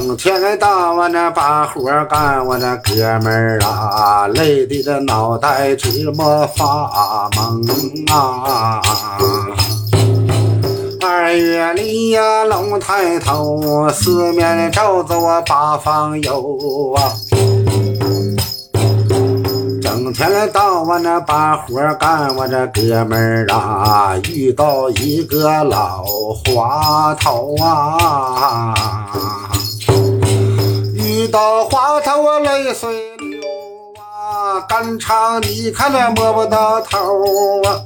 整天到我那把活干，我那哥们儿啊，累的这脑袋直么发懵啊！二月里呀，龙抬头，四面照着我八方游啊。整天到我那把活干，我这哥们儿啊，遇到一个老滑头啊，到花头我泪水流啊，肝肠你看那摸不到头啊。